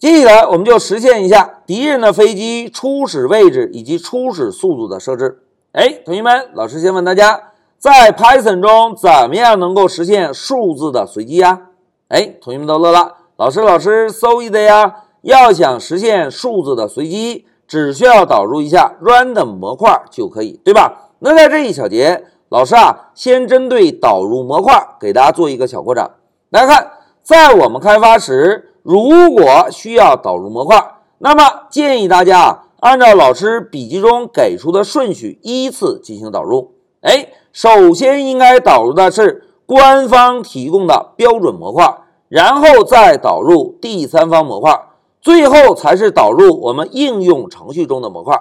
接下来我们就实现一下敌人的飞机初始位置以及初始速度的设置。哎，同学们，老师先问大家，在 Python 中怎么样能够实现数字的随机呀？哎，同学们都乐了。老师，老师，so easy 呀！要想实现数字的随机，只需要导入一下 random 模块就可以，对吧？那在这一小节，老师啊，先针对导入模块给大家做一个小扩展。大家看，在我们开发时，如果需要导入模块，那么建议大家。按照老师笔记中给出的顺序依次进行导入。哎，首先应该导入的是官方提供的标准模块，然后再导入第三方模块，最后才是导入我们应用程序中的模块。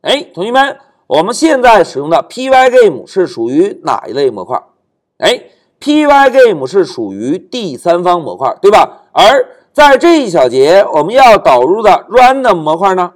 哎，同学们，我们现在使用的 Pygame 是属于哪一类模块？哎，Pygame 是属于第三方模块，对吧？而在这一小节我们要导入的 Random 模块呢？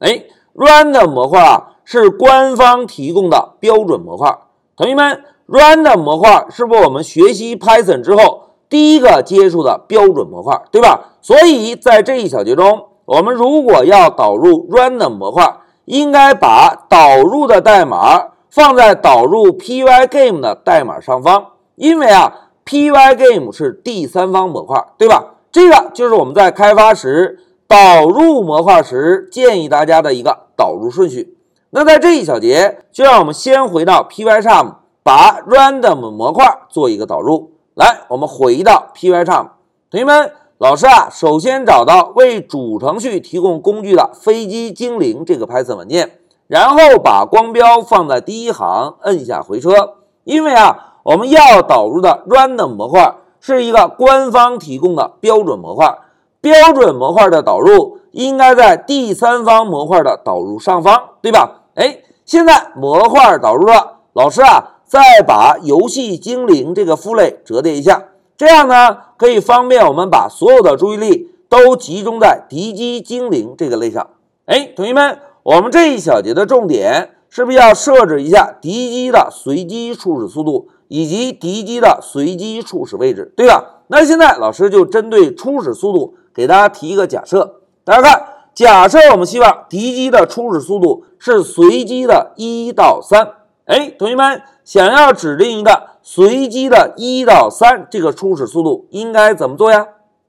哎，random 模块啊是官方提供的标准模块。同学们，random 模块是不是我们学习 Python 之后第一个接触的标准模块，对吧？所以在这一小节中，我们如果要导入 random 模块，应该把导入的代码放在导入 Pygame 的代码上方，因为啊，Pygame 是第三方模块，对吧？这个就是我们在开发时。导入模块时，建议大家的一个导入顺序。那在这一小节，就让我们先回到 Pycharm，把 random 模块做一个导入。来，我们回到 Pycharm，同学们，老师啊，首先找到为主程序提供工具的飞机精灵这个 Python 文件，然后把光标放在第一行，摁下回车。因为啊，我们要导入的 random 模块是一个官方提供的标准模块。标准模块的导入应该在第三方模块的导入上方，对吧？哎，现在模块导入了，老师啊，再把游戏精灵这个父类折叠一下，这样呢，可以方便我们把所有的注意力都集中在敌机精灵这个类上。哎，同学们，我们这一小节的重点是不是要设置一下敌机的随机初始速度以及敌机的随机初始位置，对吧？那现在老师就针对初始速度。给大家提一个假设，大家看，假设我们希望敌机的初始速度是随机的一到三，哎，同学们想要指定一个随机的一到三这个初始速度应该怎么做呀？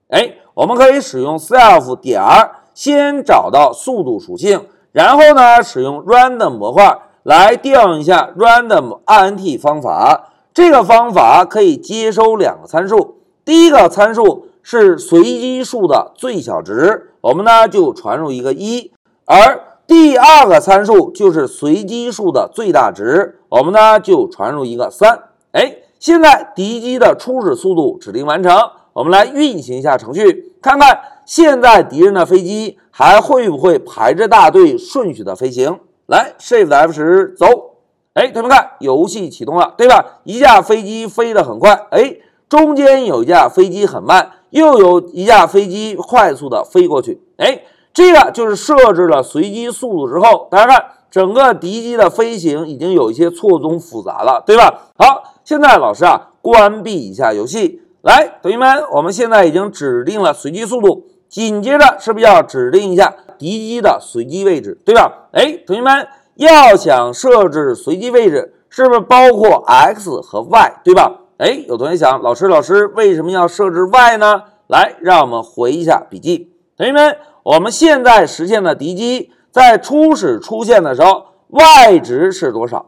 哎，我们可以使用 self 点儿先找到速度属性，然后呢，使用 random 模块来调用一下 random int 方法，这个方法可以接收两个参数，第一个参数。是随机数的最小值，我们呢就传入一个一，而第二个参数就是随机数的最大值，我们呢就传入一个三。哎，现在敌机的初始速度指令完成，我们来运行一下程序，看看现在敌人的飞机还会不会排着大队顺序的飞行。来，Shift F 十走。哎，同学们看，游戏启动了，对吧？一架飞机飞得很快，哎，中间有一架飞机很慢。又有一架飞机快速的飞过去，哎，这个就是设置了随机速度之后，大家看整个敌机的飞行已经有一些错综复杂了，对吧？好，现在老师啊，关闭一下游戏。来，同学们，我们现在已经指定了随机速度，紧接着是不是要指定一下敌机的随机位置，对吧？哎，同学们，要想设置随机位置，是不是包括 x 和 y，对吧？哎，有同学想，老师，老师为什么要设置 y 呢？来，让我们回一下笔记，同学们，我们现在实现的敌机在初始出现的时候，y 值是多少？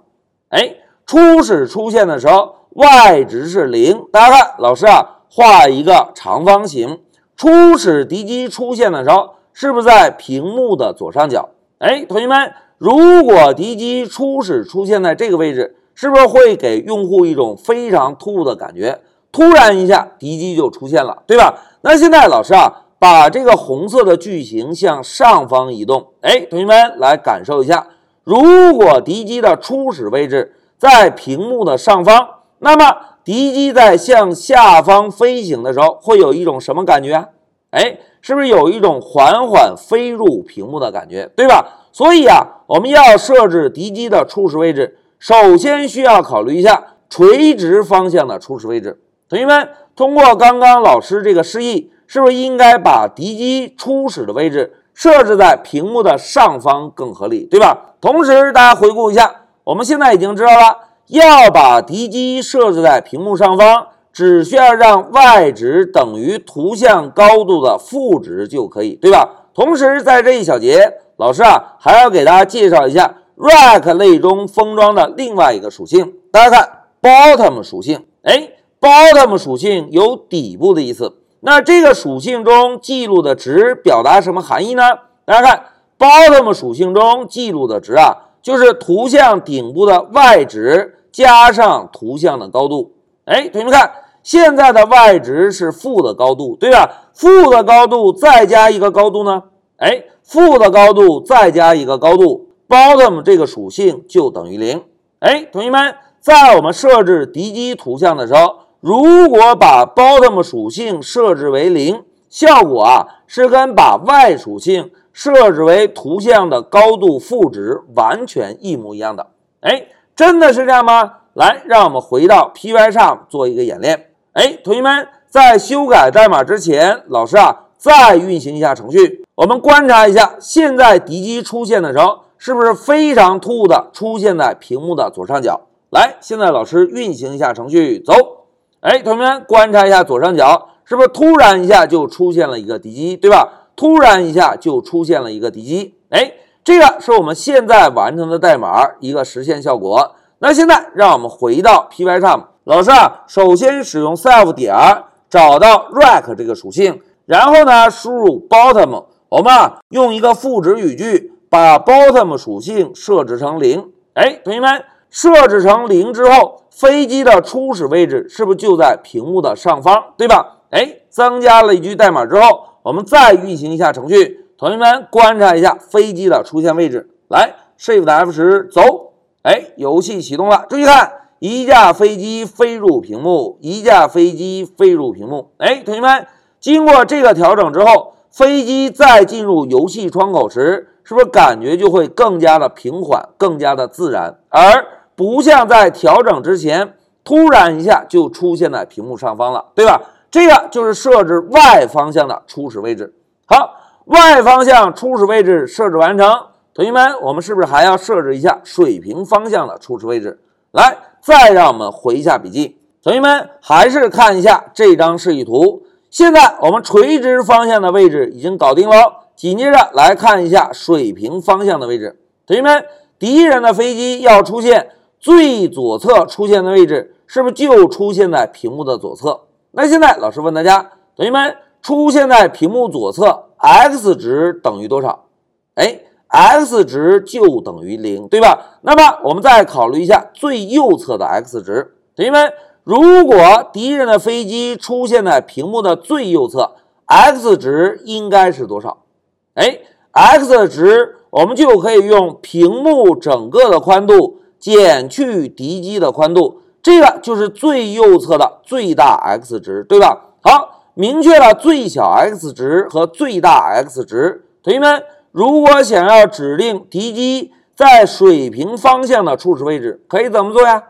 哎，初始出现的时候，y 值是零。大家看，老师啊，画一个长方形，初始敌机出现的时候，是不是在屏幕的左上角？哎，同学们，如果敌机初始出现在这个位置。是不是会给用户一种非常突兀的感觉？突然一下，敌机就出现了，对吧？那现在老师啊，把这个红色的矩形向上方移动。哎，同学们来感受一下，如果敌机的初始位置在屏幕的上方，那么敌机在向下方飞行的时候，会有一种什么感觉啊？哎，是不是有一种缓缓飞入屏幕的感觉，对吧？所以啊，我们要设置敌机的初始位置。首先需要考虑一下垂直方向的初始位置。同学们，通过刚刚老师这个示意，是不是应该把敌机初始的位置设置在屏幕的上方更合理，对吧？同时，大家回顾一下，我们现在已经知道了，要把敌机设置在屏幕上方，只需要让 y 值等于图像高度的负值就可以，对吧？同时，在这一小节，老师啊还要给大家介绍一下 Rack 类中封装的另外一个属性。大家看 Bottom 属性，哎，Bottom 属性有底部的意思。那这个属性中记录的值表达什么含义呢？大家看 Bottom 属性中记录的值啊，就是图像顶部的 y 值加上图像的高度。哎，同学们看。现在的 y 值是负的高度，对吧？负的高度再加一个高度呢？哎，负的高度再加一个高度，bottom 这个属性就等于零。哎，同学们，在我们设置敌机图像的时候，如果把 bottom 属性设置为零，效果啊是跟把 y 属性设置为图像的高度负值完全一模一样的。哎，真的是这样吗？来，让我们回到 Pycharm 做一个演练。哎，同学们，在修改代码之前，老师啊再运行一下程序。我们观察一下，现在敌机出现的时候，是不是非常突兀的出现在屏幕的左上角？来，现在老师运行一下程序，走。哎，同学们观察一下左上角，是不是突然一下就出现了一个敌机，对吧？突然一下就出现了一个敌机。哎，这个是我们现在完成的代码一个实现效果。那现在让我们回到 Pycharm。老师啊，首先使用 self 点找到 rack 这个属性，然后呢输入 bottom，我们用一个赋值语句把 bottom 属性设置成零。哎，同学们，设置成零之后，飞机的初始位置是不是就在屏幕的上方，对吧？哎，增加了一句代码之后，我们再运行一下程序，同学们观察一下飞机的出现位置。来，shift F 十走，哎，游戏启动了，注意看。一架飞机飞入屏幕，一架飞机飞入屏幕。哎，同学们，经过这个调整之后，飞机再进入游戏窗口时，是不是感觉就会更加的平缓，更加的自然，而不像在调整之前突然一下就出现在屏幕上方了，对吧？这个就是设置 y 方向的初始位置。好，y 方向初始位置设置完成，同学们，我们是不是还要设置一下水平方向的初始位置？来。再让我们回一下笔记，同学们还是看一下这张示意图。现在我们垂直方向的位置已经搞定了，紧接着来看一下水平方向的位置。同学们，敌人的飞机要出现最左侧出现的位置，是不是就出现在屏幕的左侧？那现在老师问大家，同学们出现在屏幕左侧，x 值等于多少？哎。x 值就等于零，对吧？那么我们再考虑一下最右侧的 x 值，同学们，如果敌人的飞机出现在屏幕的最右侧，x 值应该是多少？哎，x 值我们就可以用屏幕整个的宽度减去敌机的宽度，这个就是最右侧的最大 x 值，对吧？好，明确了最小 x 值和最大 x 值，同学们。如果想要指定敌机在水平方向的初始位置，可以怎么做呀？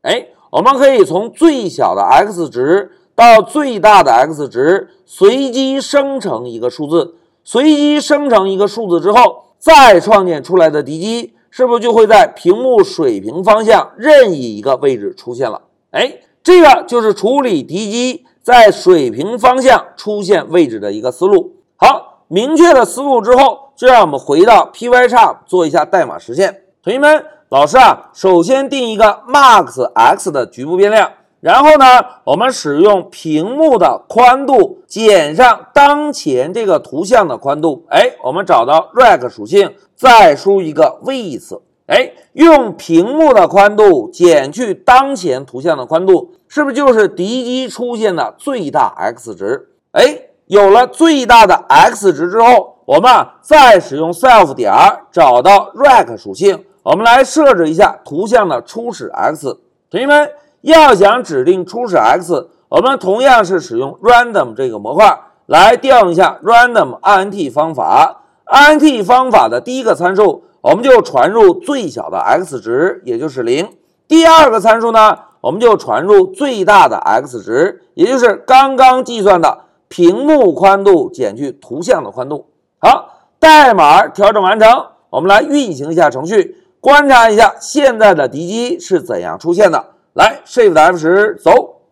哎，我们可以从最小的 x 值到最大的 x 值随机生成一个数字，随机生成一个数字之后，再创建出来的敌机是不是就会在屏幕水平方向任意一个位置出现了？哎，这个就是处理敌机在水平方向出现位置的一个思路。好，明确了思路之后。就让我们回到 Pycharm 做一下代码实现。同学们，老师啊，首先定一个 max x 的局部变量，然后呢，我们使用屏幕的宽度减上当前这个图像的宽度。哎，我们找到 rack 属性，再输一个 width。哎，用屏幕的宽度减去当前图像的宽度，是不是就是敌机出现的最大 x 值？哎，有了最大的 x 值之后。我们啊，再使用 self 点找到 rack 属性，我们来设置一下图像的初始 x。同学们要想指定初始 x，我们同样是使用 random 这个模块来调用一下 random int 方法。int 方法的第一个参数，我们就传入最小的 x 值，也就是零。第二个参数呢，我们就传入最大的 x 值，也就是刚刚计算的。屏幕宽度减去图像的宽度。好，代码调整完成，我们来运行一下程序，观察一下现在的敌机是怎样出现的。来，Shift F 十走。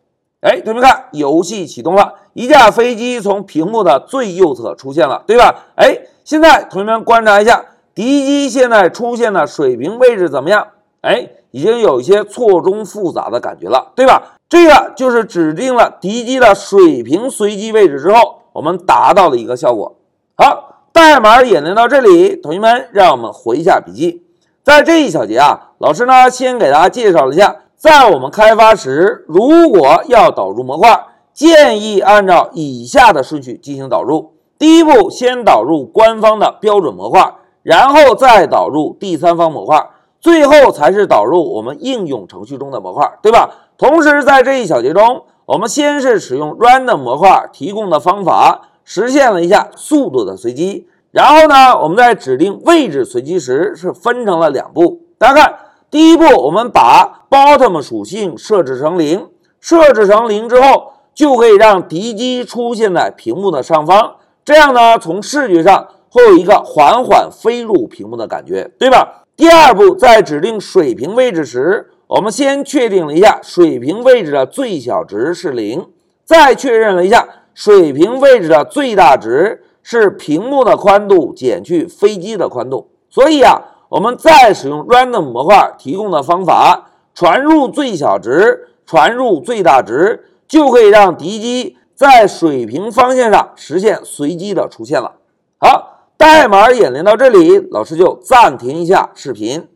哎，同学们看，游戏启动了，一架飞机从屏幕的最右侧出现了，对吧？哎，现在同学们观察一下，敌机现在出现的水平位置怎么样？哎，已经有一些错综复杂的感觉了，对吧？这个就是指定了敌机的水平随机位置之后，我们达到的一个效果。好，代码演练到这里，同学们让我们回一下笔记。在这一小节啊，老师呢先给大家介绍一下。在我们开发时，如果要导入模块，建议按照以下的顺序进行导入。第一步，先导入官方的标准模块，然后再导入第三方模块，最后才是导入我们应用程序中的模块，对吧？同时，在这一小节中，我们先是使用 random 模块提供的方法，实现了一下速度的随机。然后呢，我们在指定位置随机时是分成了两步。大家看。第一步，我们把 bottom 属性设置成零，设置成零之后，就可以让敌机出现在屏幕的上方。这样呢，从视觉上会有一个缓缓飞入屏幕的感觉，对吧？第二步，在指定水平位置时，我们先确定了一下水平位置的最小值是零，再确认了一下水平位置的最大值是屏幕的宽度减去飞机的宽度。所以啊。我们再使用 random 模块提供的方法，传入最小值，传入最大值，就可以让敌机在水平方向上实现随机的出现了。好，代码演练到这里，老师就暂停一下视频。